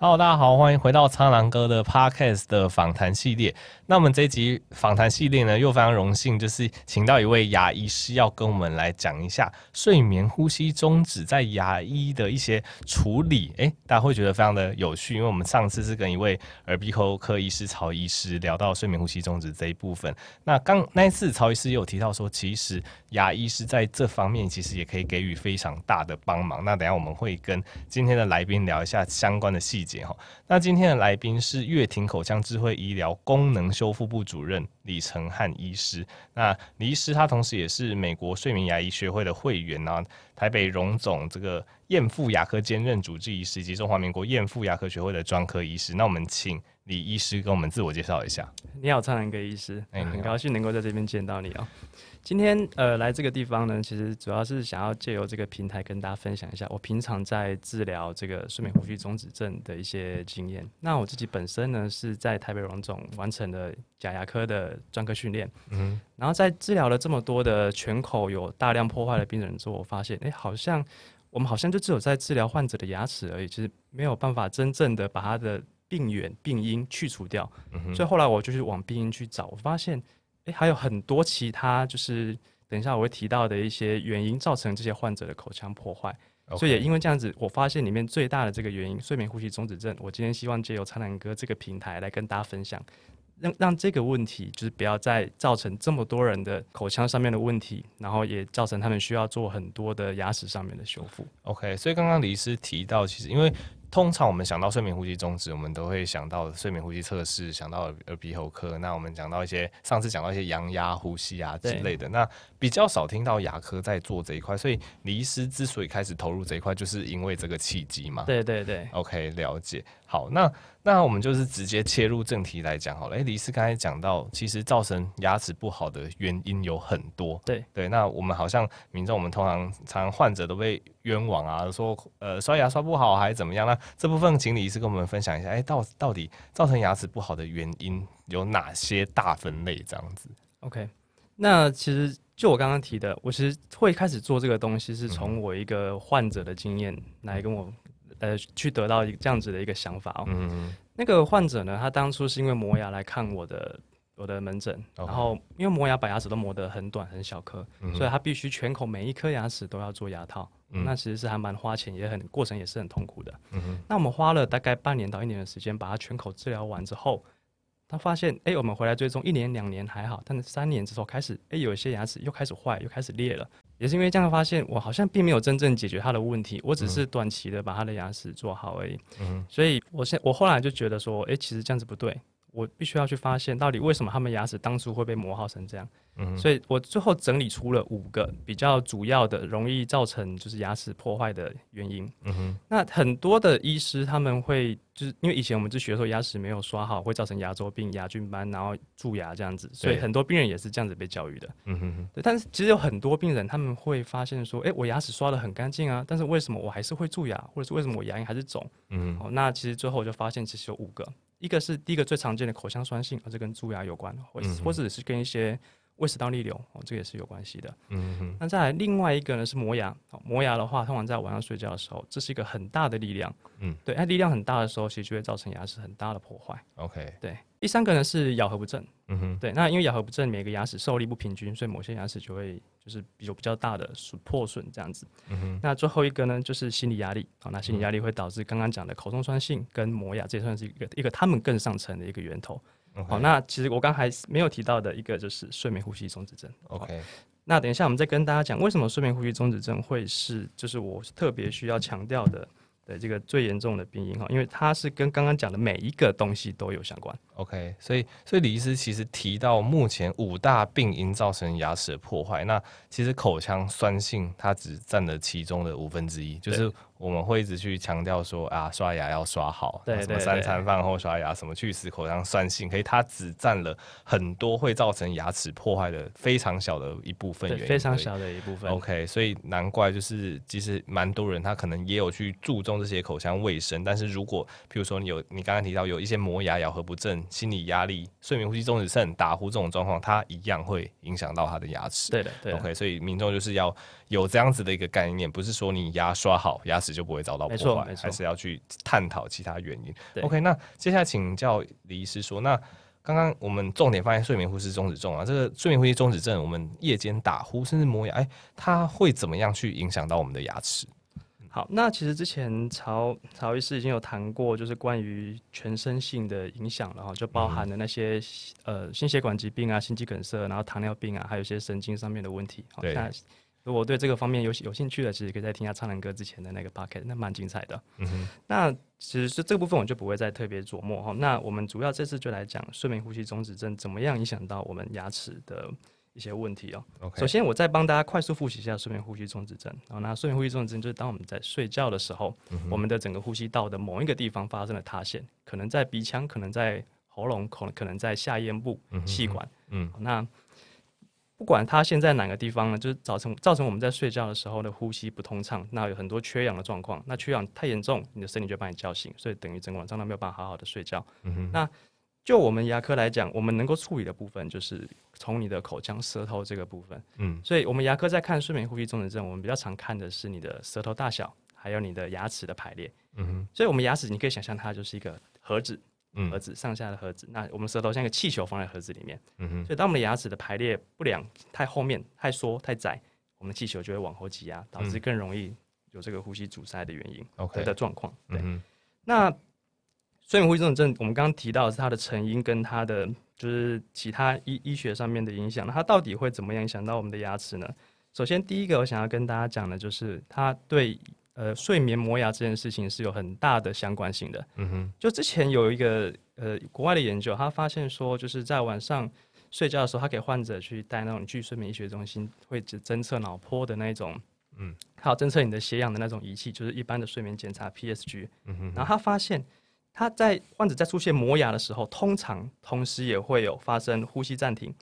Hello，大家好，欢迎回到苍狼哥的 Podcast 的访谈系列。那我们这一集访谈系列呢，又非常荣幸，就是请到一位牙医师，要跟我们来讲一下睡眠呼吸中止在牙医的一些处理。诶，大家会觉得非常的有趣，因为我们上次是跟一位耳鼻喉科医师曹医师聊到睡眠呼吸中止这一部分。那刚那一次曹医师也有提到说，其实牙医师在这方面其实也可以给予非常大的帮忙。那等下我们会跟今天的来宾聊一下相关的细节。那今天的来宾是乐庭口腔智慧医疗功能修复部主任李成汉医师。那李医师他同时也是美国睡眠牙医学会的会员啊，台北荣总这个赝复牙科兼任主治医师，以及中华民国赝复牙科学会的专科医师。那我们请李医师跟我们自我介绍一下。你好，苍兰哥医师，欸、很高兴能够在这边见到你哦。今天呃来这个地方呢，其实主要是想要借由这个平台跟大家分享一下我平常在治疗这个睡眠呼吸中止症的一些经验。那我自己本身呢是在台北荣总完成了假牙科的专科训练，嗯，然后在治疗了这么多的全口有大量破坏的病人之后，我发现哎、欸，好像我们好像就只有在治疗患者的牙齿而已，其实没有办法真正的把他的病源病因去除掉。嗯，所以后来我就去往病因去找，我发现。诶，还有很多其他，就是等一下我会提到的一些原因造成这些患者的口腔破坏.所以也因为这样子，我发现里面最大的这个原因——睡眠呼吸中止症。我今天希望借由苍兰哥这个平台来跟大家分享，让让这个问题就是不要再造成这么多人的口腔上面的问题，然后也造成他们需要做很多的牙齿上面的修复。OK，所以刚刚李医师提到，其实因为。通常我们想到睡眠呼吸中止，我们都会想到睡眠呼吸测试，想到耳鼻喉科。那我们讲到一些上次讲到一些阳压呼吸啊之类的，那比较少听到牙科在做这一块。所以李医师之所以开始投入这一块，就是因为这个契机嘛。对对对。OK，了解。好，那那我们就是直接切入正题来讲好了。诶，李医师刚才讲到，其实造成牙齿不好的原因有很多。对对。那我们好像民众，我们通常常患者都被冤枉啊，说呃刷牙刷不好还是怎么样？那这部分请李医师跟我们分享一下，哎、欸，到到底造成牙齿不好的原因有哪些大分类？这样子。OK，那其实就我刚刚提的，我其实会开始做这个东西，是从我一个患者的经验来跟我呃去得到一个这样子的一个想法哦。嗯。那个患者呢，他当初是因为磨牙来看我的。我的门诊然后因为磨牙把牙齿都磨得很短很小颗，嗯，所以他必须全口每一颗牙齿都要做牙套，嗯，那其实是还蛮花钱，也很过程也是很痛苦的。嗯，那我们花了大概半年到一年的时间把它全口治疗完之后，他发现，哎，我们回来追踪一年两年还好，但是三年之后开始，哎，有一些牙齿又开始坏，又开始裂了，也是因为这样发现，我好像并没有真正解决他的问题，我只是短期的把他的牙齿做好而已。嗯，所以我现我后来就觉得说，哎，其实这样子不对。我必须要去发现到底为什么他们牙齿当初会被磨耗成这样，嗯，所以我最后整理出了五个比较主要的容易造成就是牙齿破坏的原因。嗯哼，那很多的医师他们会就是因为以前我们就学说牙齿没有刷好会造成牙周病、牙菌斑，然后蛀牙这样子，所以很多病人也是这样子被教育的。嗯哼，对，但是其实有很多病人他们会发现说，哎，我牙齿刷的很干净啊，但是为什么我还是会蛀牙，或者是为什么我牙龈还是肿？嗯，哦，那其实最后我就发现其实有五个。一个是第一个最常见的口腔酸性，而这跟蛀牙有关，或或者是跟一些胃食道逆流哦，这个也是有关系的。嗯哼。那再来另外一个呢是磨牙，磨牙的话，通常在晚上睡觉的时候，这是一个很大的力量。嗯，对，它力量很大的时候，其实就会造成牙齿很大的破坏。OK，对。第三个呢是咬合不正。嗯哼，对，那因为咬合不正，每个牙齿受力不平均，所以某些牙齿就会就是有比较大的损破损这样子。嗯哼，那最后一个呢就是心理压力。好，那心理压力会导致刚刚讲的口中酸性跟磨牙，这也算是一个一个他们更上层的一个源头。好，那其实我刚还没有提到的一个就是睡眠呼吸中止症。OK，那等一下我们再跟大家讲为什么睡眠呼吸中止症会是就是我特别需要强调的的这个最严重的病因哈，因为它是跟刚刚讲的每一个东西都有相关。OK，所以所以李医师其实提到目前五大病因造成牙齿的破坏，那其实口腔酸性它只占了其中的五分之一，就是。我们会一直去强调说啊，刷牙要刷好，对，什么三餐饭后刷牙，什么去死口腔酸性，可以它只占了很多会造成牙齿破坏的非常小的一部分原因，非常小的一部分。OK，所以难怪就是其实蛮多人他可能也有去注重这些口腔卫生，但是如果譬如说你有你刚刚提到有一些磨牙、咬合不正、心理压力、睡眠呼吸中止症、打呼这种状况，它一样会影响到他的牙齿。对的，对的。OK，所以民众就是要有这样子的一个概念，不是说你牙刷好牙齿。就不会遭到破坏，还是要去探讨其他原因。OK，那接下来请教李医师说，那刚刚我们重点放在睡眠呼吸中止症啊，这个睡眠呼吸中止症，我们夜间打呼甚至磨牙，哎，它会怎么样去影响到我们的牙齿？好，那其实之前曹曹医师已经有谈过，就是关于全身性的影响，了哈就包含了那些、嗯、呃心血管疾病啊、心肌梗塞，然后糖尿病啊，还有一些神经上面的问题。对，那如果对这个方面有有兴趣的，其实可以再听一下苍蓝歌之前的那个 podcast，那蛮精彩的。嗯哼，那其实是这部分我就不会再特别琢磨哈。那我们主要这次就来讲睡眠呼吸中止症怎么样影响到我们牙齿的。一些问题哦。首先，我再帮大家快速复习一下睡眠呼吸中止症。然后，那睡眠呼吸中止症就是当我们在睡觉的时候，嗯、我们的整个呼吸道的某一个地方发生了塌陷，可能在鼻腔，可能在喉咙，可能可能在下咽部气管。嗯，那不管它现在哪个地方呢，就是造成造成我们在睡觉的时候的呼吸不通畅，那有很多缺氧的状况。那缺氧太严重，你的身体就把你叫醒，所以等于整个晚上都没有办法好好的睡觉。嗯、那就我们牙科来讲，我们能够处理的部分就是从你的口腔、舌头这个部分。嗯，所以我们牙科在看睡眠呼吸中止症，我们比较常看的是你的舌头大小，还有你的牙齿的排列。嗯哼，所以我们牙齿你可以想象它就是一个盒子，盒子上下的盒子。那我们舌头像一个气球放在盒子里面。嗯哼，所以当我们的牙齿的排列不良，太后面、太缩、太窄，我们的气球就会往后挤压，导致更容易有这个呼吸阻塞的原因。OK 的状况。对，那。睡眠呼吸中止症，我们刚刚提到的是它的成因跟它的就是其他医医学上面的影响。那它到底会怎么样影响到我们的牙齿呢？首先，第一个我想要跟大家讲的就是它对呃睡眠磨牙这件事情是有很大的相关性的。嗯哼。就之前有一个呃国外的研究，他发现说就是在晚上睡觉的时候，他给患者去带那种去睡眠医学中心会侦测脑波的那种，嗯，还有侦测你的血氧的那种仪器，就是一般的睡眠检查 PSG。嗯哼。然后他发现。他在患者在出现磨牙的时候，通常同时也会有发生呼吸暂停，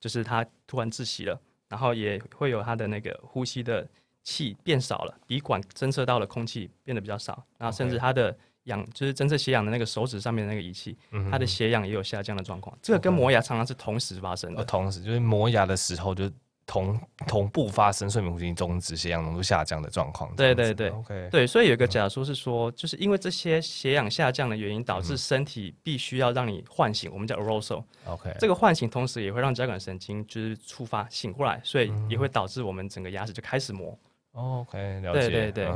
就是他突然窒息了，然后也会有他的那个呼吸的气变少了，鼻管侦测到的空气变得比较少，然后甚至他的氧就是侦测血氧的那个手指上面的那个仪器，他的血氧也有下降的状况。这个跟磨牙常常是同时发生的，同时就是磨牙的时候就。同同步发生睡眠呼吸中止、血氧浓度下降的状况。对对对，OK，对，所以有一个假说是说，就是因为这些血氧下降的原因，导致身体必须要让你唤醒，我们叫 arousal，OK，这个唤醒同时也会让交感神经就是触发醒过来，所以也会导致我们整个牙齿就开始磨。OK，了解。对对对，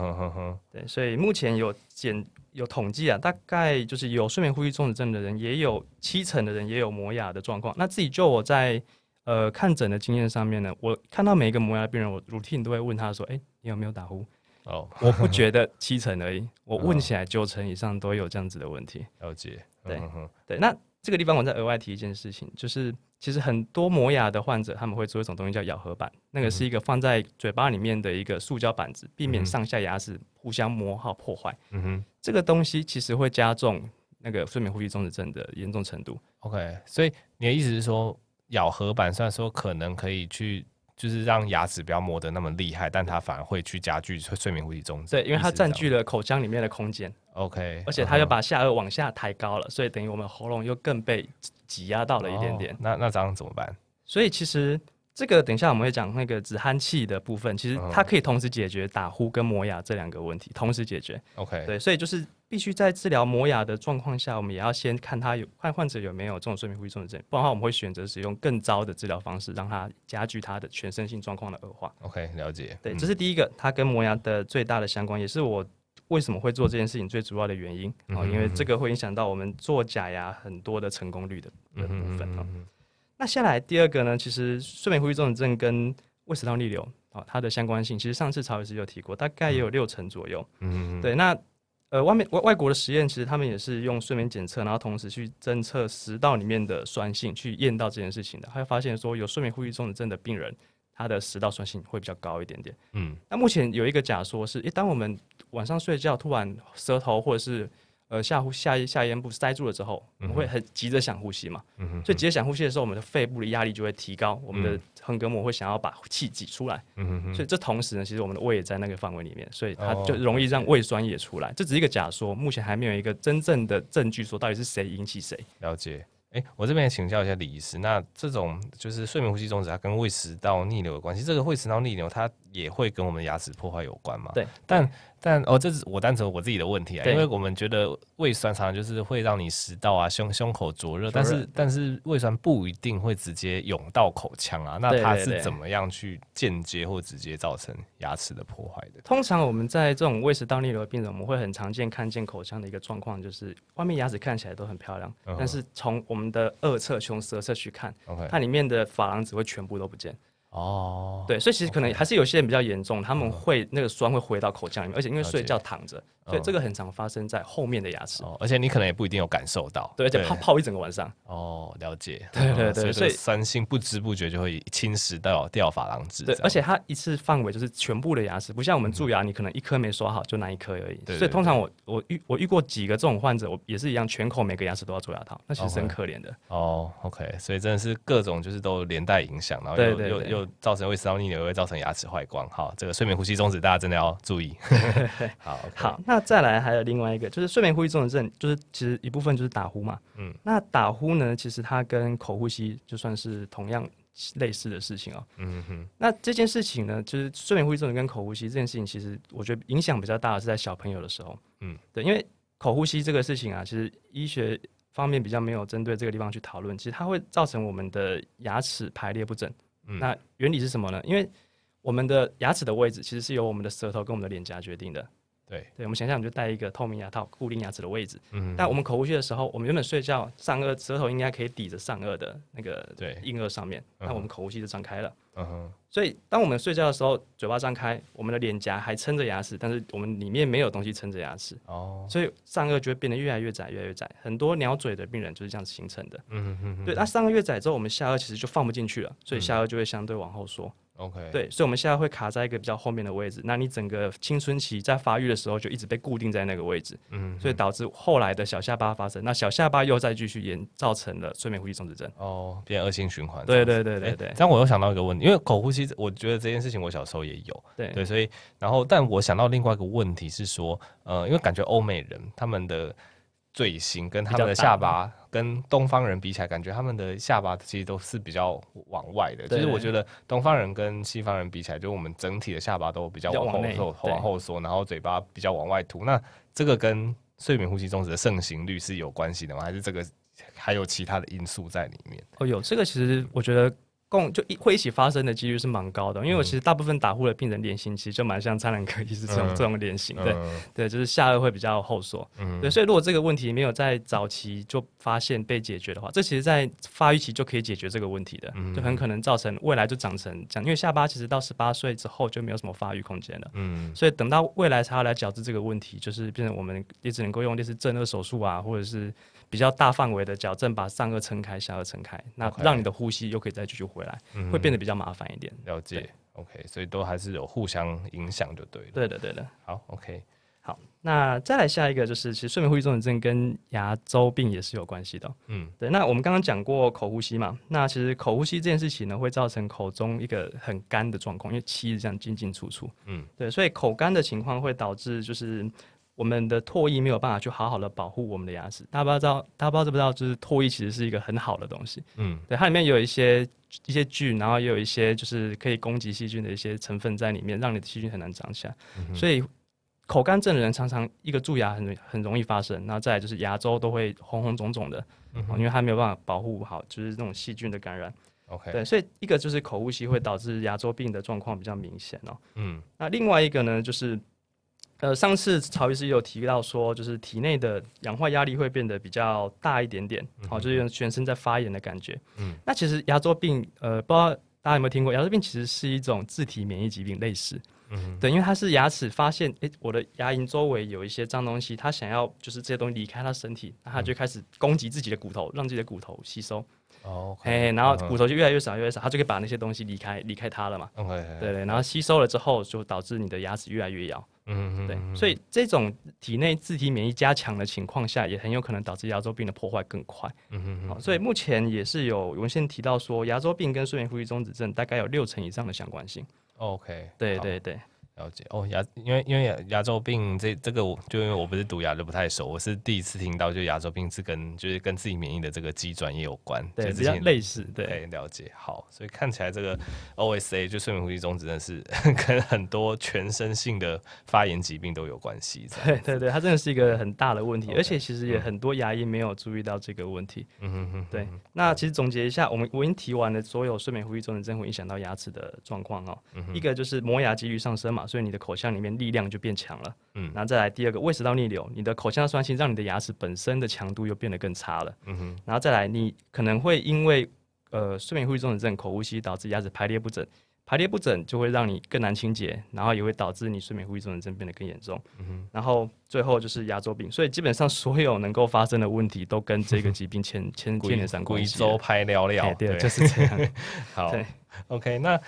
对，所以目前有检有统计啊，大概就是有睡眠呼吸中止症的人，也有七成的人也有磨牙的状况。那自己就我在。呃，看诊的经验上面呢，我看到每一个磨牙病人，我 routine 都会问他说：“哎、欸，你有没有打呼？”哦，我不觉得七成而已，我 问起来九成以上都有这样子的问题。了解，对对。那这个地方我再额外提一件事情，就是其实很多磨牙的患者他们会做一种东西叫咬合板，那个是一个放在嘴巴里面的一个塑胶板子，避免上下牙齿互相磨耗破坏。嗯哼，这个东西其实会加重那个睡眠呼吸中止症的严重程度。OK，所以你的意思是说？咬合板虽然说可能可以去，就是让牙齿不要磨得那么厉害，但它反而会去加剧睡眠呼吸中止。对，因为它占据了口腔里面的空间。OK，而且它又把下颚往下抬高了，所以等于我们喉咙又更被挤压到了一点点。哦、那那这样怎么办？所以其实这个等一下我们会讲那个止鼾器的部分，其实它可以同时解决打呼跟磨牙这两个问题，同时解决。OK，对，所以就是。必须在治疗磨牙的状况下，我们也要先看他有看患者有没有这种睡眠呼吸中止症，不然的话我们会选择使用更糟的治疗方式，让他加剧他的全身性状况的恶化。OK，了解。对，这是第一个，它跟磨牙的最大的相关，也是我为什么会做这件事情最主要的原因啊、嗯，因为这个会影响到我们做假牙很多的成功率的的部分。那下来第二个呢，其实睡眠呼吸中止症跟胃食道逆流啊，它的相关性，其实上次曹医师有提过，大概也有六成左右。嗯，对，那。呃，外面外外国的实验，其实他们也是用睡眠检测，然后同时去侦测食道里面的酸性，去验到这件事情的。他会发现说，有睡眠呼吸中止症的病人，他的食道酸性会比较高一点点。嗯，那目前有一个假说是，诶，当我们晚上睡觉突然舌头或者是呃，下呼下下咽部塞住了之后，我们会很急着想呼吸嘛，嗯，所以急着想呼吸的时候，我们的肺部的压力就会提高，我们的横膈膜会想要把气挤出来，嗯，所以这同时呢，其实我们的胃也在那个范围里面，所以它就容易让胃酸也出来，这只是一个假说，目前还没有一个真正的证据说到底是谁引起谁。了解，哎、欸，我这边也请教一下李医师，那这种就是睡眠呼吸中止，它跟胃食道逆流有关系，这个胃食道逆流它也会跟我们牙齿破坏有关嘛？对，但但哦，这是我单纯我自己的问题啊，因为我们觉得胃酸常常就是会让你食道啊、胸胸口灼热，但是但是胃酸不一定会直接涌到口腔啊，那它是怎么样去间接或直接造成牙齿的破坏的？通常我们在这种胃食道逆流的病人，我们会很常见看见口腔的一个状况，就是外面牙齿看起来都很漂亮，嗯、但是从我们的二侧、从舌侧去看它里面的珐琅质会全部都不见。哦，对，所以其实可能还是有些人比较严重，他们会那个酸会回到口腔里面，而且因为睡觉躺着，所以这个很常发生在后面的牙齿。哦，而且你可能也不一定有感受到，对，而且泡泡一整个晚上。哦，了解。对对对，所以酸性不知不觉就会侵蚀到掉珐琅质。对，而且它一次范围就是全部的牙齿，不像我们蛀牙，你可能一颗没刷好就那一颗而已。所以通常我我遇我遇过几个这种患者，我也是一样，全口每个牙齿都要做牙套，那其实很可怜的。哦，OK，所以真的是各种就是都连带影响，然后又又又造成胃食道逆流会造成牙齿坏光，好，这个睡眠呼吸中止大家真的要注意。好，okay、好，那再来还有另外一个，就是睡眠呼吸中止症，就是其实一部分就是打呼嘛。嗯，那打呼呢，其实它跟口呼吸就算是同样类似的事情哦、喔。嗯哼。那这件事情呢，就是睡眠呼吸中止跟口呼吸这件事情，其实我觉得影响比较大的是在小朋友的时候。嗯，对，因为口呼吸这个事情啊，其实医学方面比较没有针对这个地方去讨论，其实它会造成我们的牙齿排列不整。那原理是什么呢？因为我们的牙齿的位置其实是由我们的舌头跟我们的脸颊决定的。对，对，我们想象，我们就戴一个透明牙套，固定牙齿的位置。嗯。但我们口呼吸的时候，我们原本睡觉上颚舌头应该可以抵着上颚的那个对硬腭上面，那我们口呼吸就张开了。嗯哼。所以当我们睡觉的时候，嘴巴张开，我们的脸颊还撑着牙齿，但是我们里面没有东西撑着牙齿。哦。所以上颚就会变得越来越窄，越来越窄。很多鸟嘴的病人就是这样子形成的。嗯哼。对，那上颚越窄之后，我们下颚其实就放不进去了，所以下颚就会相对往后缩。OK，对，所以我们现在会卡在一个比较后面的位置。那你整个青春期在发育的时候就一直被固定在那个位置，嗯，所以导致后来的小下巴发生，那小下巴又再继续延，造成了睡眠呼吸中止症。哦，变恶性循环。对对对对对。欸、这样我又想到一个问题，因为口呼吸，我觉得这件事情我小时候也有，对对，所以然后但我想到另外一个问题是说，呃，因为感觉欧美人他们的。嘴型跟他们的下巴跟东方人比起来，感觉他们的下巴其实都是比较往外的。其实我觉得东方人跟西方人比起来，就我们整体的下巴都比较往后缩，往后缩，然后嘴巴比较往外凸。那这个跟睡眠呼吸中止的盛行率是有关系的吗？还是这个还有其他的因素在里面？哦，有这个，其实我觉得。共就一会一起发生的几率是蛮高的，因为我其实大部分打呼的病人脸型其实就蛮像苍蓝鸽医师这种、嗯、这种脸型，对、嗯、对，就是下颚会比较后缩，嗯、对，所以如果这个问题没有在早期就发现被解决的话，这其实在发育期就可以解决这个问题的，嗯、就很可能造成未来就长成这样，因为下巴其实到十八岁之后就没有什么发育空间了，嗯，所以等到未来才要来矫治这个问题，就是变成我们也只能够用类似正颚手术啊，或者是。比较大范围的矫正，把上颚撑开，下颚撑开，那让你的呼吸又可以再继续回来，会变得比较麻烦一点。了解，OK，所以都还是有互相影响，就对了。对的，对的。好，OK，好，那再来下一个就是，其实睡眠呼吸中止症跟牙周病也是有关系的。嗯，对。那我们刚刚讲过口呼吸嘛，那其实口呼吸这件事情呢，会造成口中一个很干的状况，因为气是这样进进出出。嗯，对，所以口干的情况会导致就是。我们的唾液没有办法去好好的保护我们的牙齿，大家不知道，大家不知道知不知道，就是唾液其实是一个很好的东西，嗯，对，它里面有一些一些菌，然后也有一些就是可以攻击细菌的一些成分在里面，让你的细菌很难长起来。嗯、所以口干症的人常常一个蛀牙很很容易发生，然后再来就是牙周都会红红肿肿的，嗯、因为它没有办法保护好，就是那种细菌的感染。OK，对，所以一个就是口呼吸会导致牙周病的状况比较明显哦。嗯，那另外一个呢就是。呃，上次曹医师有提到说，就是体内的氧化压力会变得比较大一点点，好、就是全身在发炎的感觉。嗯，那其实牙周病，呃，不知道大家有没有听过，牙周病其实是一种自体免疫疾病，类似。嗯哼，对，因为它是牙齿发现，诶、欸，我的牙龈周围有一些脏东西，它想要就是这些东西离开它身体，那它就开始攻击自己的骨头，让自己的骨头吸收。哦，哎，然后骨头就越来越少，越来越少，它就可以把那些东西离开，离开它了嘛。OK，对对，然后吸收了之后，就导致你的牙齿越来越咬。嗯，对，所以这种体内自体免疫加强的情况下，也很有可能导致牙周病的破坏更快。嗯嗯，好，所以目前也是有文献提到说，牙周病跟睡眠呼吸中止症大概有六成以上的相关性。OK，对对对，了解哦，牙因为因为牙牙周病这这个我就因为我不是读牙的不太熟，我是第一次听到，就牙周病是跟就是跟自己免疫的这个机转也有关，对，比较类似，对，了解。好，所以看起来这个 OSA 就睡眠呼吸中止症是 跟很多全身性的发炎疾病都有关系。对对对，它真的是一个很大的问题，okay, 而且其实也很多牙医没有注意到这个问题。嗯哼哼，对。那其实总结一下，我们我已经提完了所有睡眠呼吸中止症会影响到牙齿的状况哦。一个就是磨牙几率上升嘛。所以你的口腔里面力量就变强了，嗯，然后再来第二个胃食道逆流，你的口腔酸性让你的牙齿本身的强度又变得更差了，嗯哼，然后再来你可能会因为呃睡眠呼吸中的症口呼吸导致牙齿排列不整，排列不整就会让你更难清洁，然后也会导致你睡眠呼吸中的症变得更严重，嗯哼，然后最后就是牙周病，所以基本上所有能够发生的问题都跟这个疾病牵 牵牵连上关系。贵州拍聊聊，对，就是这样。好，OK，那。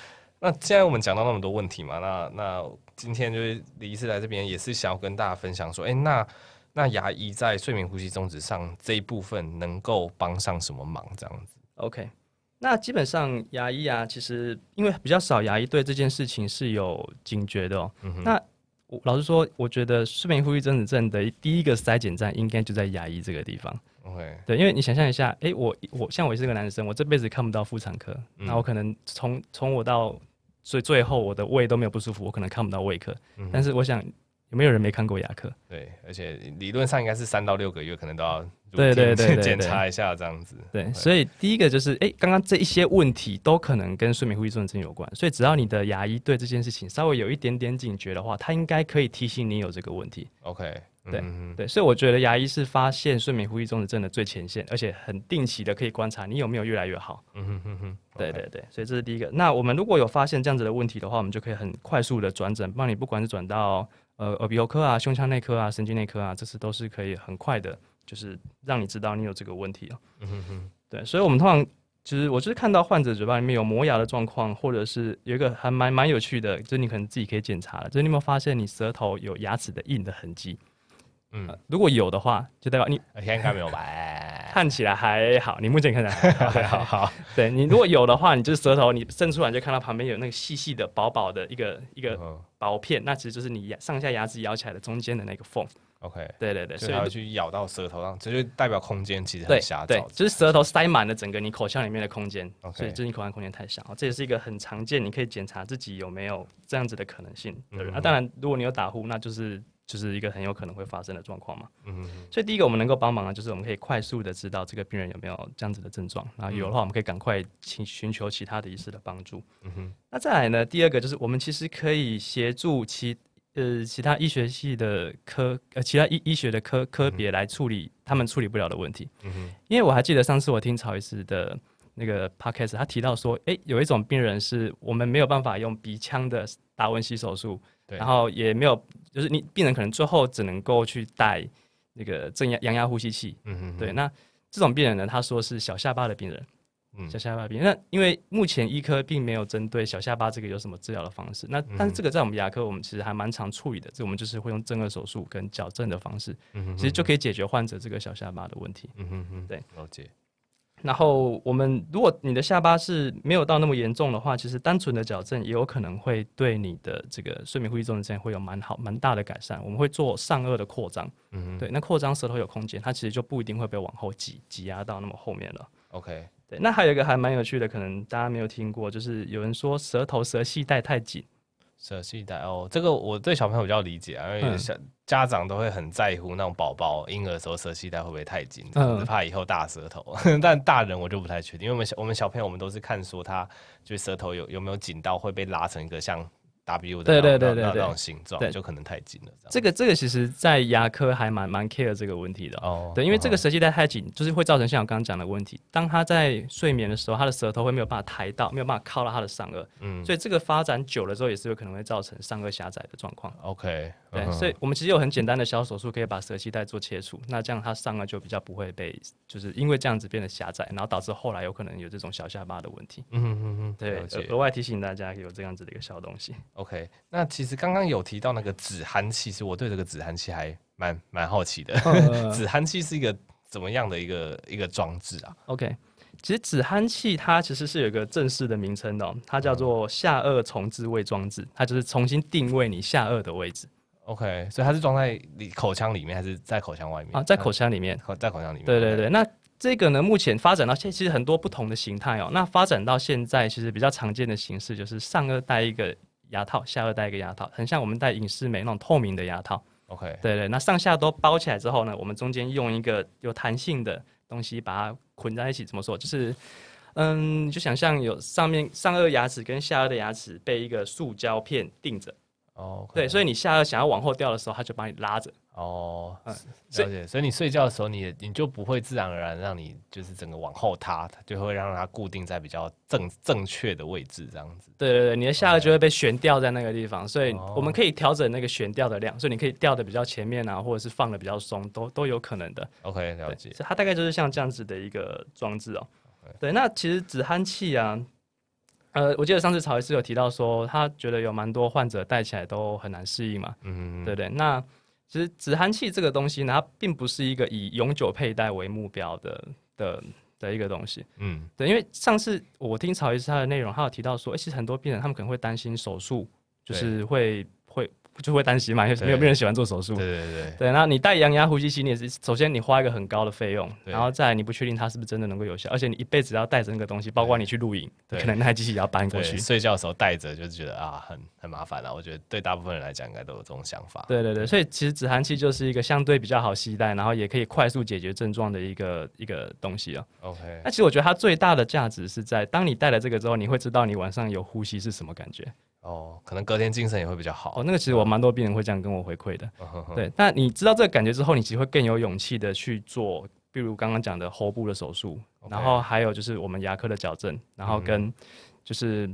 那现在我们讲到那么多问题嘛，那那今天就是李医师来这边也是想要跟大家分享说，哎、欸，那那牙医在睡眠呼吸中止上这一部分能够帮上什么忙？这样子。OK，那基本上牙医啊，其实因为比较少牙医对这件事情是有警觉的哦、喔。嗯、哼那我老实说，我觉得睡眠呼吸中止症的第一个筛检站应该就在牙医这个地方。OK，对，因为你想象一下，哎、欸，我我像我是个男生，我这辈子看不到妇产科，那、嗯、我可能从从我到所以最后我的胃都没有不舒服，我可能看不到胃科。嗯、但是我想有没有人没看过牙科？对，而且理论上应该是三到六个月可能都要对对对检查一下这样子。对，对所以第一个就是哎，刚刚这一些问题都可能跟睡眠呼吸症有关。所以只要你的牙医对这件事情稍微有一点点警觉的话，他应该可以提醒你有这个问题。OK。对、嗯、对，所以我觉得牙医是发现睡眠呼吸中止症的最前线，而且很定期的可以观察你有没有越来越好。嗯哼哼哼，对对对，所以这是第一个。那我们如果有发现这样子的问题的话，我们就可以很快速的转诊，帮你不管是转到呃耳鼻喉科啊、胸腔内科啊、神经内科啊，这次都是可以很快的，就是让你知道你有这个问题了。嗯哼哼，对，所以我们通常其实我就是看到患者嘴巴里面有磨牙的状况，或者是有一个还蛮蛮有趣的，就是你可能自己可以检查了，就是你有没有发现你舌头有牙齿的印的痕迹？嗯，如果有的话，就代表你现在应该没有吧？看起来还好，你目前看起来还好。对，好好。对，你如果有的话，你就是舌头你伸出来就看到旁边有那个细细的、薄薄的一个一个薄片，那其实就是你牙上下牙齿咬起来的中间的那个缝。OK，对对对，所以要去咬到舌头上，这就代表空间其实很狭窄。对，就是舌头塞满了整个你口腔里面的空间，所以就是你口腔空间太小。这也是一个很常见，你可以检查自己有没有这样子的可能性。那当然，如果你有打呼，那就是。就是一个很有可能会发生的状况嘛，嗯，所以第一个我们能够帮忙的，就是我们可以快速的知道这个病人有没有这样子的症状，然后有的话，我们可以赶快请寻求其他的医师的帮助，嗯哼。那再来呢，第二个就是我们其实可以协助其呃其他医学系的科呃其他医医学的科科别来处理他们处理不了的问题，嗯哼。因为我还记得上次我听曹医师的那个 podcast，他提到说，哎，有一种病人是我们没有办法用鼻腔的达文西手术。然后也没有，就是你病人可能最后只能够去戴那个正压阳压呼吸器。嗯哼，对。那这种病人呢，他说是小下巴的病人，嗯，小下巴病人。那因为目前医科并没有针对小下巴这个有什么治疗的方式。那但是这个在我们牙科，我们其实还蛮常处理的。这我们就是会用正颌手术跟矫正的方式，嗯哼，其实就可以解决患者这个小下巴的问题。嗯哼哼，对，了解。然后我们，如果你的下巴是没有到那么严重的话，其实单纯的矫正也有可能会对你的这个睡眠呼吸中止症会有蛮好蛮大的改善。我们会做上颚的扩张，嗯，对，那扩张舌头有空间，它其实就不一定会被往后挤挤压到那么后面了。OK，对，那还有一个还蛮有趣的，可能大家没有听过，就是有人说舌头舌系带太紧。舌系带哦，这个我对小朋友比较理解啊，因为小家长都会很在乎那种宝宝婴儿的时候舌系带会不会太紧，嗯，怕以后大舌头。但大人我就不太确定，因为我们小我们小朋友我们都是看说他就舌头有有没有紧到会被拉成一个像。W 的对对对对那种形状，就可能太紧了。这个这个其实，在牙科还蛮蛮 care 这个问题的哦。对，因为这个舌系带太紧，就是会造成像我刚刚讲的问题。当他在睡眠的时候，他的舌头会没有办法抬到，没有办法靠到他的上颚。嗯。所以这个发展久了之后，也是有可能会造成上颚狭窄的状况。OK。对，所以我们其实有很简单的小手术，可以把舌系带做切除。那这样他上颚就比较不会被，就是因为这样子变得狭窄，然后导致后来有可能有这种小下巴的问题。嗯嗯嗯。对，额外提醒大家有这样子的一个小东西。OK。那其实刚刚有提到那个止鼾器，其实我对这个止鼾器还蛮蛮好奇的。止鼾器是一个怎么样的一个一个装置啊？OK。其实止鼾器它其实是有一个正式的名称的、哦，它叫做下颚重置位装置，它就是重新定位你下颚的位置。OK，所以它是装在你口腔里面，还是在口腔外面？啊，在口腔里面，在口腔里面。对对对，那这个呢，目前发展到现在，其实很多不同的形态哦。那发展到现在，其实比较常见的形式就是上颚戴一个牙套，下颚戴一个牙套，很像我们戴隐适美那种透明的牙套。OK，对对，那上下都包起来之后呢，我们中间用一个有弹性的东西把它捆在一起。怎么说？就是，嗯，就想象有上面上颚牙齿跟下颚的牙齿被一个塑胶片定着。哦.对，所以你下颚想要往后掉的时候，它就把你拉着。哦，嗯，了解。所以你睡觉的时候你，你你就不会自然而然让你就是整个往后塌，它就会让它固定在比较正正确的位置，这样子。对对对，你的下颚就会被悬吊在那个地方，所以我们可以调整那个悬吊的量，所以你可以吊的比较前面啊，或者是放的比较松，都都有可能的。OK，了解。它大概就是像这样子的一个装置哦。对，那其实止鼾器啊。呃，我记得上次曹医师有提到说，他觉得有蛮多患者戴起来都很难适应嘛，嗯，对不对？那其实止鼾器这个东西呢，它并不是一个以永久佩戴为目标的的的一个东西，嗯，对，因为上次我听曹医师他的内容，他有提到说，其实很多病人他们可能会担心手术，就是会会。就会担心嘛，因为没有病人喜欢做手术。对对对。对，那你戴羊牙呼吸器，你也是首先你花一个很高的费用，然后再来你不确定它是不是真的能够有效，而且你一辈子要带着那个东西，包括你去录影，可能那台机器也要搬过去。睡觉的时候带着，就是觉得啊，很很麻烦啊。我觉得对大部分人来讲，应该都有这种想法。对对对，所以其实止鼾器就是一个相对比较好携带，然后也可以快速解决症状的一个一个东西啊。OK。那其实我觉得它最大的价值是在，当你戴了这个之后，你会知道你晚上有呼吸是什么感觉。哦，可能隔天精神也会比较好。哦，那个其实我蛮多病人会这样跟我回馈的。嗯、对，那你知道这个感觉之后，你其实会更有勇气的去做，比如刚刚讲的喉部的手术.然后还有就是我们牙科的矫正，然后跟就是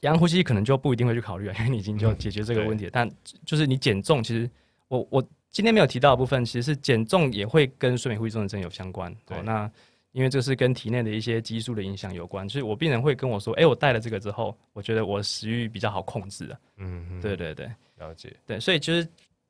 阳呼吸可能就不一定会去考虑了，因为你已经就解决这个问题了、嗯。但就是你减重，其实我我今天没有提到的部分，其实是减重也会跟睡眠呼吸中止症有相关。对，哦、那。因为这是跟体内的一些激素的影响有关，所以我病人会跟我说：“哎、欸，我戴了这个之后，我觉得我食欲比较好控制了。”嗯，对对对，了解。对，所以就是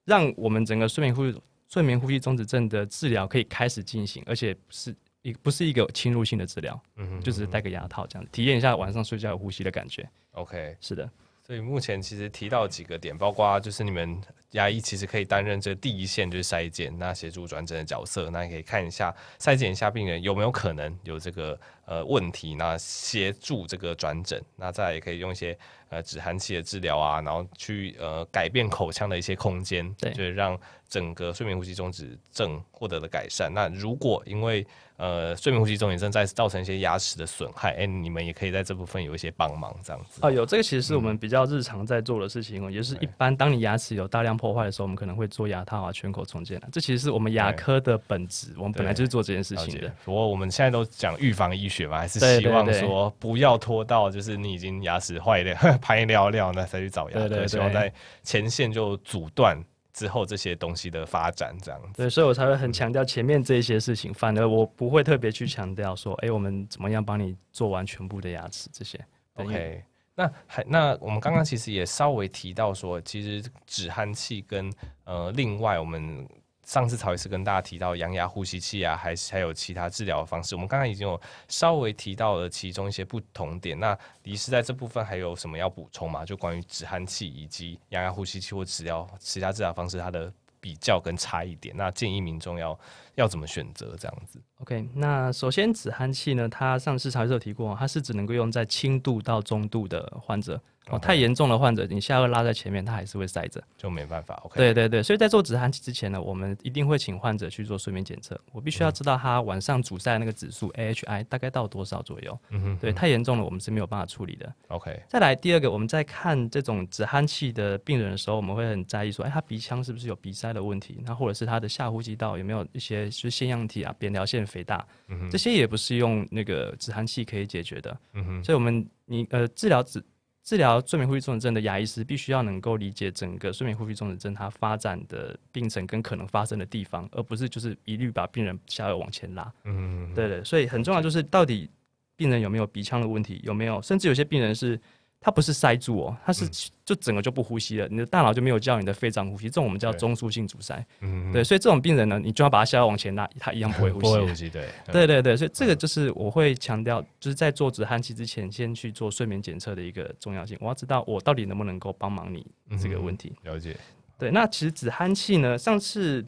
让我们整个睡眠呼吸睡眠呼吸中止症的治疗可以开始进行，而且是一不是一个侵入性的治疗，嗯，就只是戴个牙套这样子，体验一下晚上睡觉有呼吸的感觉。OK，是的。所以目前其实提到几个点，包括就是你们牙医其实可以担任这第一线就是筛检，那协助转诊的角色，那你可以看一下筛检一下病人有没有可能有这个呃问题，那协助这个转诊，那再也可以用一些呃止鼾器的治疗啊，然后去呃改变口腔的一些空间，对，就是让整个睡眠呼吸中止症获得了改善。那如果因为呃，睡眠呼吸中止症再造成一些牙齿的损害，哎、欸，你们也可以在这部分有一些帮忙，这样子。哦，有这个其实是我们比较日常在做的事情哦、嗯，也是一般当你牙齿有大量破坏的时候，我们可能会做牙套啊、全口重建啊。这其实是我们牙科的本质，我们本来就是做这件事情的。不过我们现在都讲预防医学嘛，还是希望说不要拖到就是你已经牙齿坏了、拍尿尿那才去找牙科，希望在前线就阻断。之后这些东西的发展，这样子，对，所以我才会很强调前面这些事情，反而我不会特别去强调说，哎、欸，我们怎么样帮你做完全部的牙齿这些。OK，那还那我们刚刚其实也稍微提到说，其实止鼾器跟呃另外我们。上次曹医师跟大家提到阳压呼吸器啊，还是还有其他治疗的方式，我们刚刚已经有稍微提到了其中一些不同点。那李师在这部分还有什么要补充吗？就关于止鼾器以及牙呼吸器或治疗其他治疗方式，它的比较跟差异点。那建议民众要要怎么选择这样子？OK，那首先止鼾器呢，它上次曹医师有提过，它是只能够用在轻度到中度的患者。哦，太严重的患者，你下颚拉在前面，他还是会塞着，就没办法。OK，对对对，所以在做止鼾器之前呢，我们一定会请患者去做睡眠检测。我必须要知道他晚上阻塞那个指数 AHI 大概到多少左右。嗯哼，对，太严重了，我们是没有办法处理的。OK，再来第二个，我们在看这种止鼾器的病人的时候，我们会很在意说，哎，他鼻腔是不是有鼻塞的问题？那或者是他的下呼吸道有没有一些就是腺样体啊、扁桃腺肥大？嗯，这些也不是用那个止鼾器可以解决的。嗯哼，所以我们你呃治疗治。治疗睡眠呼吸中止症的牙医师必须要能够理解整个睡眠呼吸中止症它发展的病程跟可能发生的地方，而不是就是一律把病人下颚往前拉。嗯，对对，所以很重要就是到底病人有没有鼻腔的问题，有没有，甚至有些病人是它不是塞住哦，它是就整个就不呼吸了，嗯、你的大脑就没有叫你的肺脏呼吸，这种我们叫中枢性阻塞。嗯，对，所以这种病人呢，你就要把他下顎往前拉，他一样不会呼吸。不会呼吸，对，对对对，所以这个就是我会强调，就是在做止鼾器之前，先去做睡眠检测的一个重要性。我要知道我到底能不能够帮忙你这个问题。嗯、了解。对，那其实止鼾器呢，上次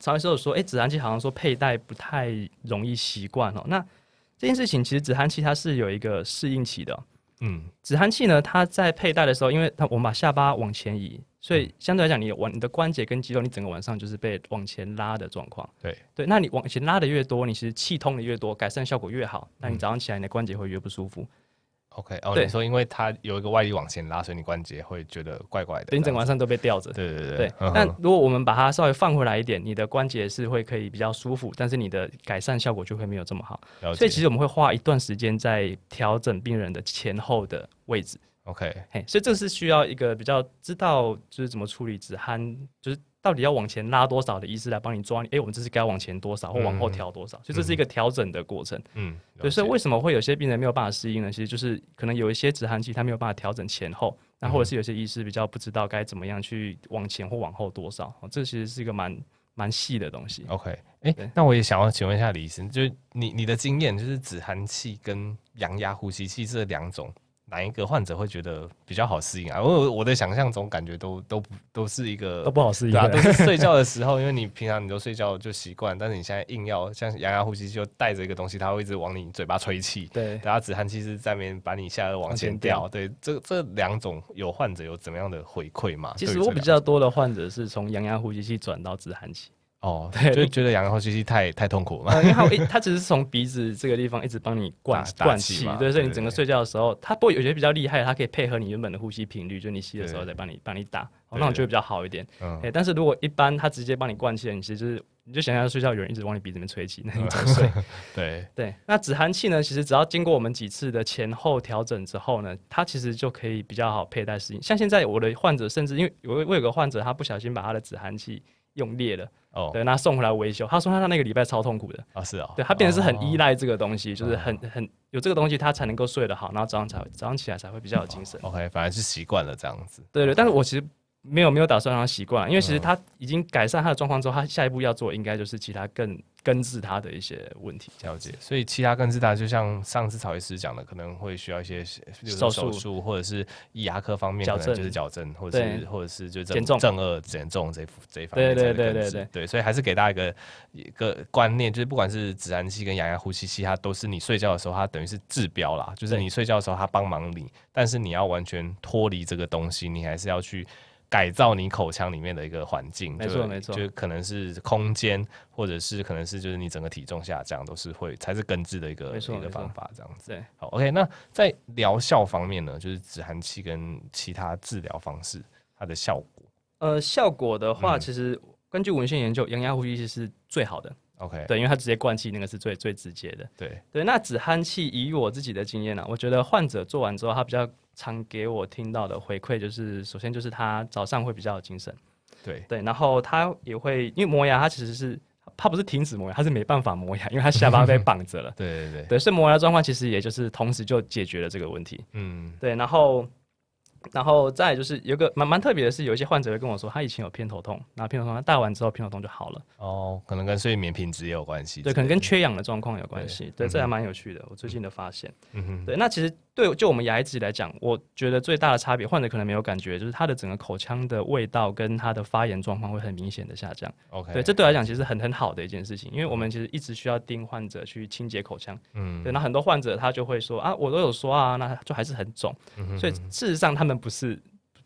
曹医生有说，哎，止鼾器好像说佩戴不太容易习惯哦。那这件事情其实止鼾器它是有一个适应期的哦。嗯，止鼾器呢，它在佩戴的时候，因为它我们把下巴往前移，所以相对来讲，你往你的关节跟肌肉，你整个晚上就是被往前拉的状况。对对，那你往前拉的越多，你其实气通的越多，改善效果越好，那你早上起来你的关节会越不舒服。OK，哦，对你说因为它有一个外力往前拉，所以你关节会觉得怪怪的，对，你整晚上都被吊着。对对对。对，那如果我们把它稍微放回来一点，你的关节是会可以比较舒服，但是你的改善效果就会没有这么好。所以其实我们会花一段时间在调整病人的前后的位置。OK，嘿，所以这是需要一个比较知道就是怎么处理止鼾，就是。到底要往前拉多少的医师来帮你抓你？哎、欸，我们这是该往前多少或往后调多少？嗯、就这是一个调整的过程。嗯，对。所以为什么会有些病人没有办法适应呢？其实就是可能有一些止鼾器他没有办法调整前后，那或者是有些医师比较不知道该怎么样去往前或往后多少。这其实是一个蛮蛮细的东西。OK，哎、欸，那我也想要请问一下李医生，就是你你的经验，就是止鼾器跟阳压呼吸器这两种。哪一个患者会觉得比较好适应啊？我我的想象中感觉都都都是一个都不好适应，对啊，都是睡觉的时候，因为你平常你都睡觉就习惯，但是你现在硬要像阳压呼吸就带着一个东西，它会一直往你嘴巴吹气，对，然后止鼾器是在那边把你下顎往前掉，对，这这两种有患者有怎么样的回馈嘛？其实我比较多的患者是从阳压呼吸器转到止鼾器。哦，对，就觉得阳压呼吸器太太痛苦了嘛，因为它它只是从鼻子这个地方一直帮你灌灌气，对，所以你整个睡觉的时候，它不过有些比较厉害，它可以配合你原本的呼吸频率，就你吸的时候再帮你帮你打，那种就会比较好一点。哎，但是如果一般它直接帮你灌气，你其实就是你就想象睡觉有人一直往你鼻子里面吹气，那你怎么睡？对对，那止鼾器呢，其实只要经过我们几次的前后调整之后呢，它其实就可以比较好佩戴适应。像现在我的患者，甚至因为我我有个患者，他不小心把他的止鼾器用裂了。哦，对，那送回来维修，他说他那个礼拜超痛苦的啊，是啊，对他变得是很依赖这个东西，就是很很有这个东西，他才能够睡得好，然后早上才早上起来才会比较有精神。OK，反而是习惯了这样子。对对，但是我其实。没有没有打算让他习惯，因为其实他已经改善他的状况之后，他下一步要做应该就是其他更根治它的一些问题。了解，所以其他根治它，就像上次曹医师讲的，可能会需要一些手术，或者是医牙科方面可能就是矫正，或者是或者是就正正颚减重这这一方面。对对对对对，对，所以还是给大家一个一个观念，就是不管是止鼾器跟牙牙呼吸器，它都是你睡觉的时候，它等于是治标啦，就是你睡觉的时候它帮忙你，但是你要完全脱离这个东西，你还是要去。改造你口腔里面的一个环境，没错没错，就可能是空间，或者是可能是就是你整个体重下降，都是会才是根治的一个一个方法，这样子。对，好，OK。那在疗效方面呢，就是止鼾器跟其他治疗方式，它的效果。呃，效果的话，其实根据文献研究，阳压呼吸器是最好的。OK，对，因为它直接灌气，那个是最最直接的。对对，那止鼾器以我自己的经验呢、啊，我觉得患者做完之后，他比较常给我听到的回馈就是，首先就是他早上会比较有精神。对对，然后他也会，因为磨牙，他其实是他不是停止磨牙，他是没办法磨牙，因为他下巴被 绑着了。对对对，对，所以磨牙状况其实也就是同时就解决了这个问题。嗯，对，然后。然后再就是有个蛮蛮特别的是，有一些患者会跟我说，他以前有偏头痛，然后偏头痛他戴完之后偏头痛就好了。哦，可能跟睡眠品质也有关系。对，可能跟缺氧的状况有关系。对，对，这还蛮有趣的，我最近的发现。嗯哼。对，那其实对就我们牙医自己来讲，我觉得最大的差别，患者可能没有感觉，就是他的整个口腔的味道跟他的发炎状况会很明显的下降。OK。对，这对来讲其实很很好的一件事情，因为我们其实一直需要盯患者去清洁口腔。嗯。对，那很多患者他就会说啊，我都有刷啊，那就还是很肿。嗯哼。所以事实上他们不是。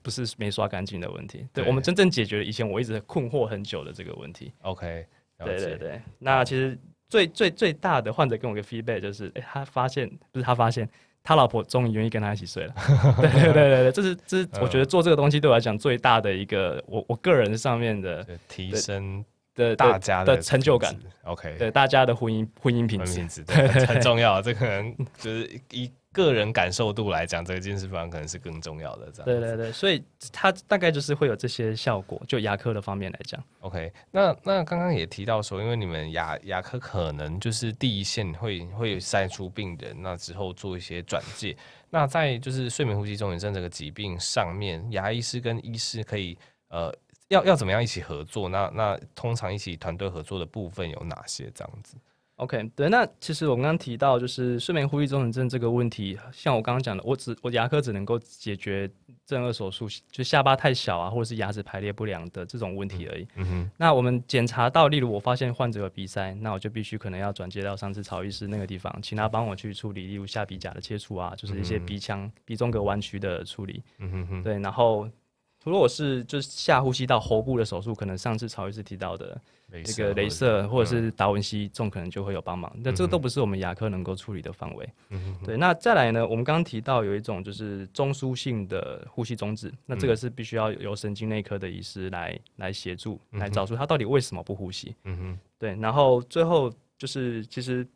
不是没刷干净的问题，对，对我们真正解决了以前我一直困惑很久的这个问题。OK，对对对。那其实最最最大的患者跟我个 feedback 就是，哎、欸，他发现不是他发现，他老婆终于愿意跟他一起睡了。对对对对对，这是这是我觉得做这个东西对我来讲最大的一个我我个人上面的提升的大家的，的成就感。OK，对大家的婚姻婚姻品质，对，很重要。这可能就是一。个人感受度来讲，这个健身房可能是更重要的。这样。对对对，所以它大概就是会有这些效果，就牙科的方面来讲。OK，那那刚刚也提到说，因为你们牙牙科可能就是第一线会会筛出病人，那之后做一些转介。那在就是睡眠呼吸中止症这个疾病上面，牙医师跟医师可以呃。要要怎么样一起合作？那那通常一起团队合作的部分有哪些？这样子？OK，对，那其实我们刚刚提到就是睡眠呼吸中止症这个问题，像我刚刚讲的，我只我牙科只能够解决正颌手术，就下巴太小啊，或者是牙齿排列不良的这种问题而已。嗯哼。那我们检查到，例如我发现患者有鼻塞，那我就必须可能要转接到上次曹医师那个地方，请他帮我去处理，例如下鼻甲的切除啊，就是一些鼻腔、鼻中隔弯曲的处理。嗯哼哼。对，然后。如果是就是下呼吸道喉部的手术，可能上次曹医师提到的这个镭射或者是达文西，这种可能就会有帮忙。那这个都不是我们牙科能够处理的范围。嗯、对，那再来呢？我们刚刚提到有一种就是中枢性的呼吸中止，那这个是必须要由神经内科的医师来来协助，来找出他到底为什么不呼吸。嗯哼。对，然后最后就是其实。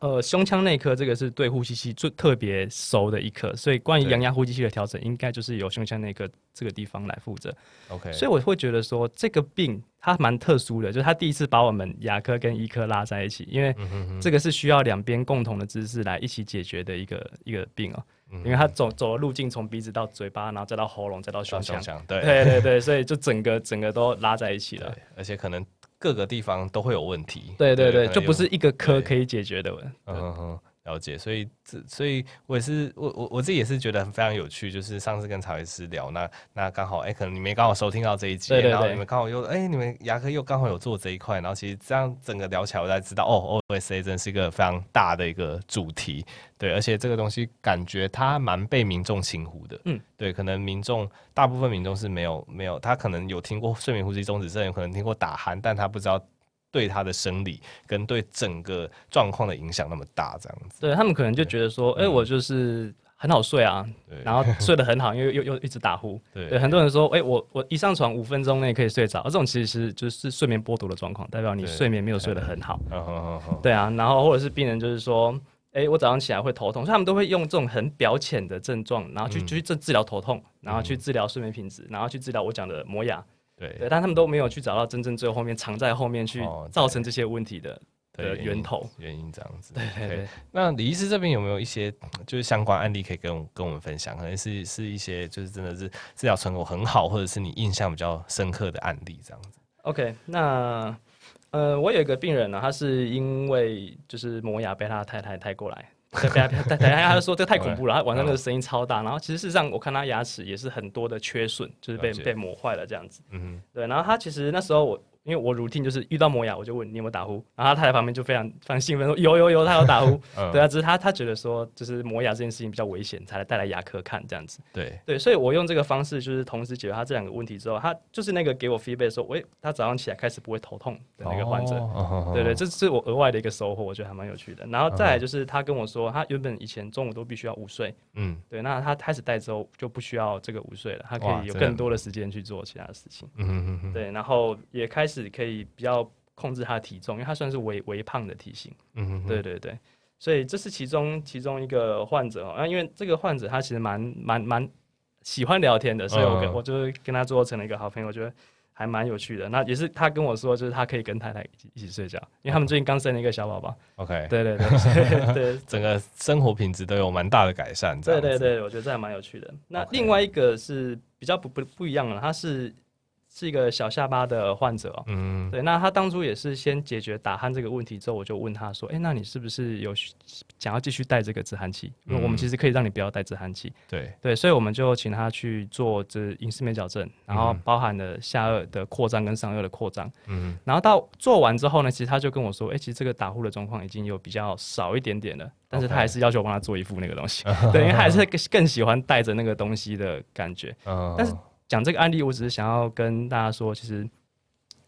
呃，胸腔内科这个是对呼吸器最特别熟的一科，所以关于阳压呼吸器的调整，应该就是由胸腔内科这个地方来负责。OK，所以我会觉得说这个病它蛮特殊的，就是它第一次把我们牙科跟医科拉在一起，因为这个是需要两边共同的知识来一起解决的一个一个病哦、喔。因为它走走的路径从鼻子到嘴巴，然后再到喉咙，再到胸腔，对对对对，所以就整个整个都拉在一起了，而且可能。各个地方都会有问题，对对对，就不是一个科可以解决的。嗯。了解，所以这，所以我也是，我我我自己也是觉得非常有趣。就是上次跟曹医师聊，那那刚好，哎、欸，可能你们刚好收听到这一集，然后你们刚好又，哎、欸，你们牙科又刚好有做这一块，然后其实这样整个聊起来，我才知道，哦，OSA 真是一个非常大的一个主题，对，而且这个东西感觉它蛮被民众轻忽的，嗯，对，可能民众大部分民众是没有没有，他可能有听过睡眠呼吸中止症，有可能听过打鼾，但他不知道。对他的生理跟对整个状况的影响那么大，这样子，对他们可能就觉得说，哎、欸，我就是很好睡啊，然后睡得很好，因为又又一直打呼，对，对，很多人说，哎、欸，我我一上床五分钟内可以睡着，这种其实是就是睡眠剥夺的状况，代表你睡眠没有睡得很好，对啊，然后或者是病人就是说，哎、欸，我早上起来会头痛，所以他们都会用这种很表浅的症状，然后去去治治疗头痛，然后去治疗睡眠品质，然后去治疗我讲的磨牙。对，对，但他们都没有去找到真正最后后面藏在后面去造成这些问题的、哦、的源头原因这样子。对对对。Okay, 那李医师这边有没有一些就是相关案例可以跟我跟我们分享？可能是是一些就是真的是治疗成果很好，或者是你印象比较深刻的案例这样子。OK，那呃，我有一个病人呢，他是因为就是磨牙被他太太带过来。对，等下，等下，他就说这太恐怖了。他晚上那个声音超大，然后其实事实上我看他牙齿也是很多的缺损，就是被被磨坏了这样子。嗯，对。然后他其实那时候我。因为我 routine 就是遇到磨牙，我就问你有没有打呼，然后他太太旁边就非常非常兴奋说有有有，他有打呼。嗯、对啊，只是他他觉得说就是磨牙这件事情比较危险，才来带来牙科看这样子。对对，所以我用这个方式就是同时解决他这两个问题之后，他就是那个给我 feedback 说，喂，他早上起来开始不会头痛的那个患者。哦、对，对对，这是我额外的一个收获，我觉得还蛮有趣的。然后再来就是他跟我说，他原本以前中午都必须要午睡，嗯，对，那他开始带之后就不需要这个午睡了，他可以有更多的时间去做其他的事情。嗯嗯嗯，对，然后也开始可以比较。控制他的体重，因为他算是微微胖的体型。嗯哼哼，对对对，所以这是其中其中一个患者哦。那因为这个患者他其实蛮蛮蛮喜欢聊天的，所以我跟、嗯、我就跟他做成了一个好朋友，我觉得还蛮有趣的。那也是他跟我说，就是他可以跟太太一起一起睡觉，因为他们最近刚生了一个小宝宝。OK，对对对对，对整个生活品质都有蛮大的改善。对对对，我觉得这还蛮有趣的。那另外一个是比较不不不一样的，他是。是一个小下巴的患者哦，嗯，对，那他当初也是先解决打鼾这个问题之后，我就问他说，哎、欸，那你是不是有想要继续戴这个止鼾器？因为我们其实可以让你不要戴止鼾器，对。对，所以我们就请他去做这隐适美矫正，然后包含了下颚的扩张跟上颚的扩张，嗯，然后到做完之后呢，其实他就跟我说，哎、欸，其实这个打呼的状况已经有比较少一点点了，但是他还是要求我帮他做一副那个东西，Okay. 对，因为他还是更喜欢戴着那个东西的感觉，嗯，但是。讲这个案例，我只是想要跟大家说，其实，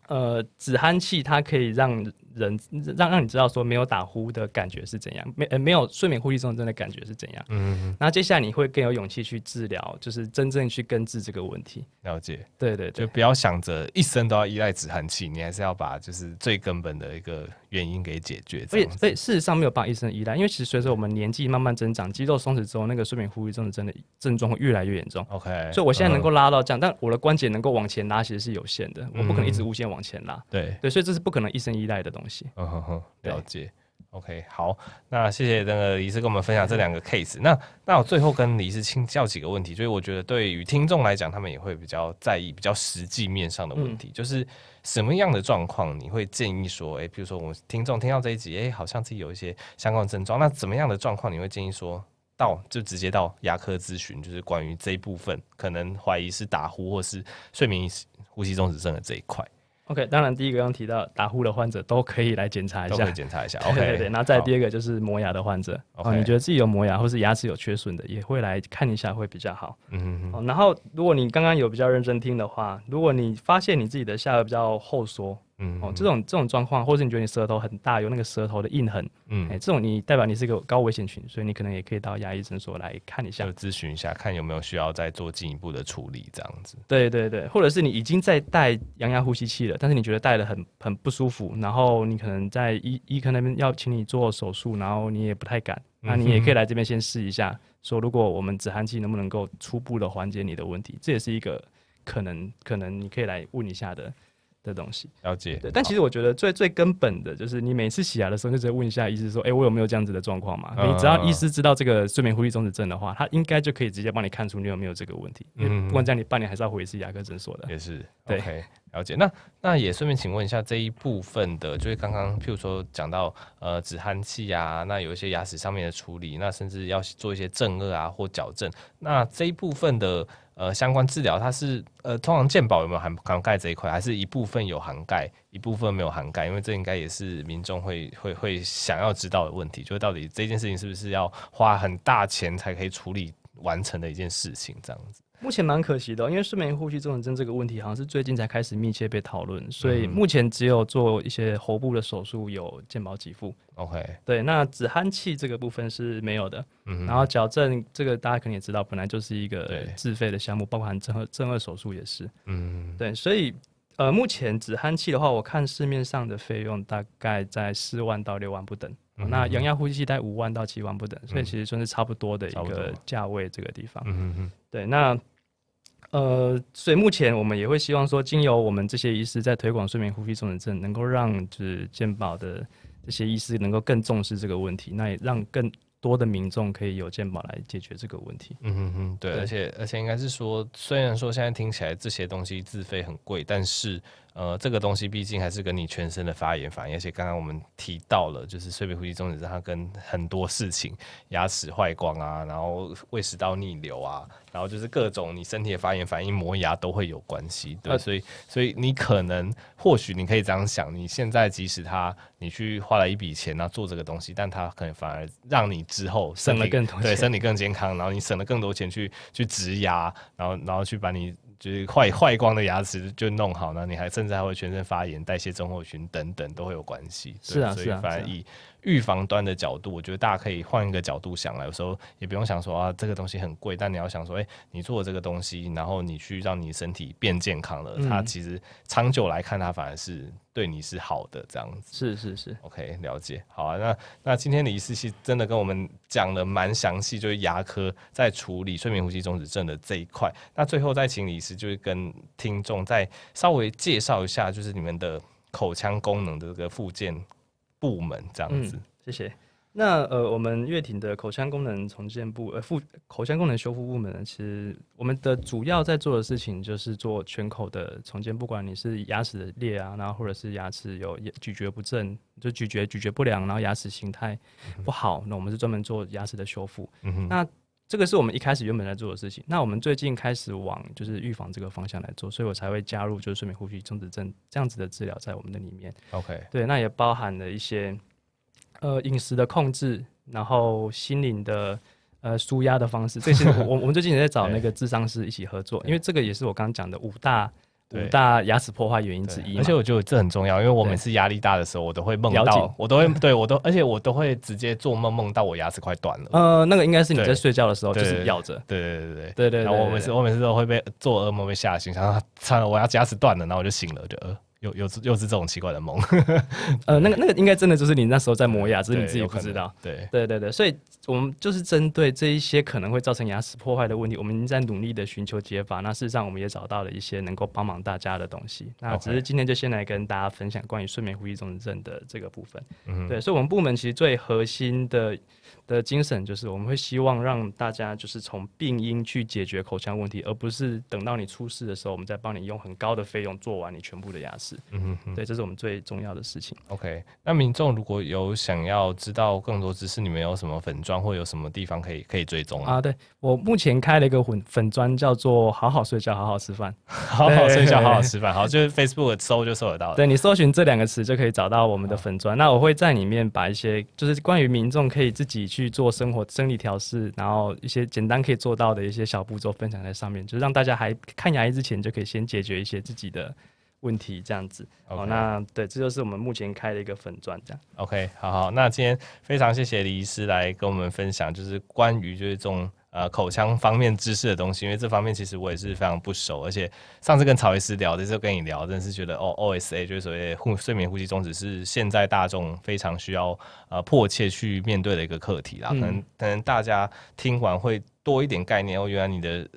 呃，止鼾器它可以让人让让你知道说没有打呼的感觉是怎样，没呃没有睡眠呼吸中止症的感觉是怎样。嗯，那接下来你会更有勇气去治疗，就是真正去根治这个问题。了解，对对对，就不要想着一生都要依赖止鼾器，你还是要把就是最根本的一个原因给解决。所以所以事实上没有办法一生依赖，因为其实随着我们年纪慢慢增长，肌肉松弛之后，那个睡眠呼吸症的症状会越来越严重。OK，所以我现在能够拉到这样，嗯、但我的关节能够往前拉其实是有限的，我不可能一直无限往前拉。嗯、对对，所以这是不可能一生依赖的东西。嗯哼哼，了解。OK，好，那谢谢那个李医师跟我们分享这两个 case。那那我最后跟李医师请教几个问题，就是我觉得对于听众来讲，他们也会比较在意比较实际面上的问题，嗯、就是什么样的状况你会建议说，诶、欸，比如说我们听众听到这一集，诶、欸，好像自己有一些相关的症状，那怎么样的状况你会建议说到就直接到牙科咨询，就是关于这一部分可能怀疑是打呼或是睡眠呼吸中止症的这一块。OK，当然第一个刚提到打呼的患者都可以来检查一下，都可以检查一下。OK，对对对，然后再第二个就是磨牙的患者哦，你觉得自己有磨牙或是牙齿有缺损的，也会来看一下会比较好。嗯哼哼。然后如果你刚刚有比较认真听的话，如果你发现你自己的下颚比较后缩。嗯，哦，这种这种状况，或者你觉得你舌头很大，有那个舌头的印痕，嗯，哎、欸，这种你代表你是一个高危险群，所以你可能也可以到牙医诊所来看一下，咨询一下，看有没有需要再做进一步的处理，这样子。对对对，或者是你已经在戴阳压呼吸器了，但是你觉得戴的很很不舒服，然后你可能在医医科那边要请你做手术，然后你也不太敢，那你也可以来这边先试一下，嗯、说如果我们止鼾器能不能够初步的缓解你的问题，这也是一个可能可能你可以来问一下的。的东西。了解，对，但其实我觉得最最根本的就是你每次洗牙的时候，就直接问一下医师说：“哎、欸，我有没有这样子的状况嘛？”嗯、你只要医师知道这个睡眠呼吸中止症的话，他应该就可以直接帮你看出你有没有这个问题。嗯，不管这样，你半年还是要回一次牙科诊所的。也是，对了解。那那也顺便请问一下这一部分的，就是刚刚譬如说讲到呃止鼾器啊，那有一些牙齿上面的处理，那甚至要做一些正颚啊或矫正，那这一部分的。呃，相关治疗它是呃，通常健保有没有涵涵盖这一块，还是一部分有涵盖，一部分没有涵盖？因为这应该也是民众会会会想要知道的问题，就是到底这件事情是不是要花很大钱才可以处理完成的一件事情，这样子。目前蛮可惜的，因为睡眠呼吸综合症这个问题好像是最近才开始密切被讨论，所以目前只有做一些喉部的手术有健保给付。OK，对，那止鼾器这个部分是没有的。嗯，然后矫正这个大家肯定也知道，本来就是一个自费的项目，包含正颌正颌手术也是。嗯，对，所以呃，目前止鼾器的话，我看市面上的费用大概在四万到六万不等。那阳压呼吸器在五万到七万不等，所以其实算是差不多的一个价位这个地方。嗯嗯，对，那呃，所以目前我们也会希望说，经由我们这些医师在推广睡眠呼吸重症症，能够让就是健保的这些医师能够更重视这个问题，那也让更多的民众可以有健保来解决这个问题。嗯哼哼，对，对而且而且应该是说，虽然说现在听起来这些东西自费很贵，但是。呃，这个东西毕竟还是跟你全身的发炎反应，而且刚刚我们提到了，就是睡眠呼吸中止症，它跟很多事情，牙齿坏光啊，然后胃食道逆流啊，然后就是各种你身体的发炎反应，磨牙都会有关系。对，呃、所以所以你可能或许你可以这样想，你现在即使他你去花了一笔钱，然后做这个东西，但他可能反而让你之后省了更多钱，对，身体更健康，然后你省了更多钱去去植牙，然后然后去把你。就是坏坏光的牙齿就弄好呢，你还甚至还会全身发炎、代谢症候群等等都会有关系。是啊，所以反而以预防端的角度，我觉得大家可以换一个角度想来，有时候也不用想说啊，这个东西很贵，但你要想说，哎、欸，你做这个东西，然后你去让你身体变健康了，嗯、它其实长久来看，它反而是对你是好的，这样子。是是是，OK，了解。好啊，那那今天李医师真的跟我们讲的蛮详细，就是牙科在处理睡眠呼吸中止症的这一块。那最后再请李医师就是跟听众再稍微介绍一下，就是你们的口腔功能的这个复健。部门这样子，嗯，谢谢。那呃，我们乐庭的口腔功能重建部呃，复口腔功能修复部门呢，其实我们的主要在做的事情就是做全口的重建，不管你是牙齿的裂啊，然后或者是牙齿有咀嚼不正，就咀嚼咀嚼不良，然后牙齿形态不好，嗯、那我们是专门做牙齿的修复。嗯、那这个是我们一开始原本在做的事情。那我们最近开始往就是预防这个方向来做，所以我才会加入就是睡眠呼吸中止症这样子的治疗在我们的里面。OK，对，那也包含了一些呃饮食的控制，然后心灵的呃舒压的方式。这些我我们最近也在找 那个智商师一起合作，因为这个也是我刚刚讲的五大五大牙齿破坏原因之一。而且我觉得这很重要，因为我每次压力大的时候，我都会梦到，我都会 对我都，而且我都会直接做梦梦到我牙齿快断了。呃，那个应该是你在睡觉的时候就是咬着。对对对对对对对。然后我每次我每次都会被做噩梦被吓醒，想到惨了，我要牙齿断了，然后我就醒了，就呃。又又是又是这种奇怪的梦，呃，那个那个应该真的就是你那时候在磨牙，只是你自己不知道。对对对对，所以我们就是针对这一些可能会造成牙齿破坏的问题，我们在努力的寻求解法。那事实上，我们也找到了一些能够帮忙大家的东西。那只是今天就先来跟大家分享关于睡眠呼吸中止症的这个部分。嗯，对，所以我们部门其实最核心的的精神就是，我们会希望让大家就是从病因去解决口腔问题，而不是等到你出事的时候，我们再帮你用很高的费用做完你全部的牙齿。嗯哼，对，这是我们最重要的事情。OK，那民众如果有想要知道更多知识，你们有什么粉砖或有什么地方可以可以追踪啊？对，我目前开了一个粉粉砖，叫做“好好睡觉，好好吃饭”，好好睡觉，好好吃饭。好，就是 Facebook 搜就搜得到。对，你搜寻这两个词就可以找到我们的粉砖。那我会在里面把一些就是关于民众可以自己去做生活生理调试，然后一些简单可以做到的一些小步骤分享在上面，就是让大家还看牙医之前就可以先解决一些自己的。问题这样子.好，那对，这就是我们目前开的一个粉钻，这样。OK，好好，那今天非常谢谢李医师来跟我们分享，就是关于就是这种呃口腔方面知识的东西，因为这方面其实我也是非常不熟，而且上次跟曹医师聊的时候跟你聊，真的是觉得哦，OSA 就是所谓呼睡眠呼吸中止是现在大众非常需要呃迫切去面对的一个课题啦，嗯、可能可能大家听完会多一点概念哦，原来你的。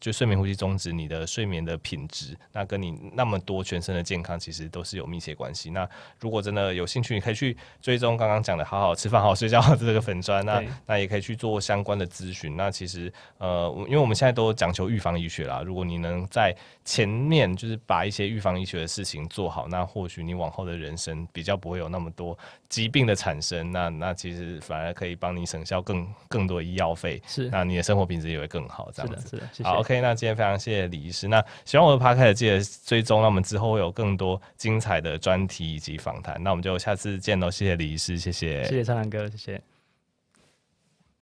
就睡眠呼吸终止，你的睡眠的品质，那跟你那么多全身的健康，其实都是有密切关系。那如果真的有兴趣，你可以去追踪刚刚讲的好好吃饭、好好睡觉的 这个粉砖，那那也可以去做相关的咨询。那其实呃，因为我们现在都讲求预防医学啦，如果你能在前面就是把一些预防医学的事情做好，那或许你往后的人生比较不会有那么多疾病的产生。那那其实反而可以帮你省下更更多的医药费，是那你的生活品质也会更好。这样子，是的，是的，谢谢。好。OK，那今天非常谢谢李医师。那喜欢我的 Podcast 记得追踪，那我们之后会有更多精彩的专题以及访谈。那我们就下次见喽，谢谢李医师，谢谢，谢谢苍狼哥，谢谢。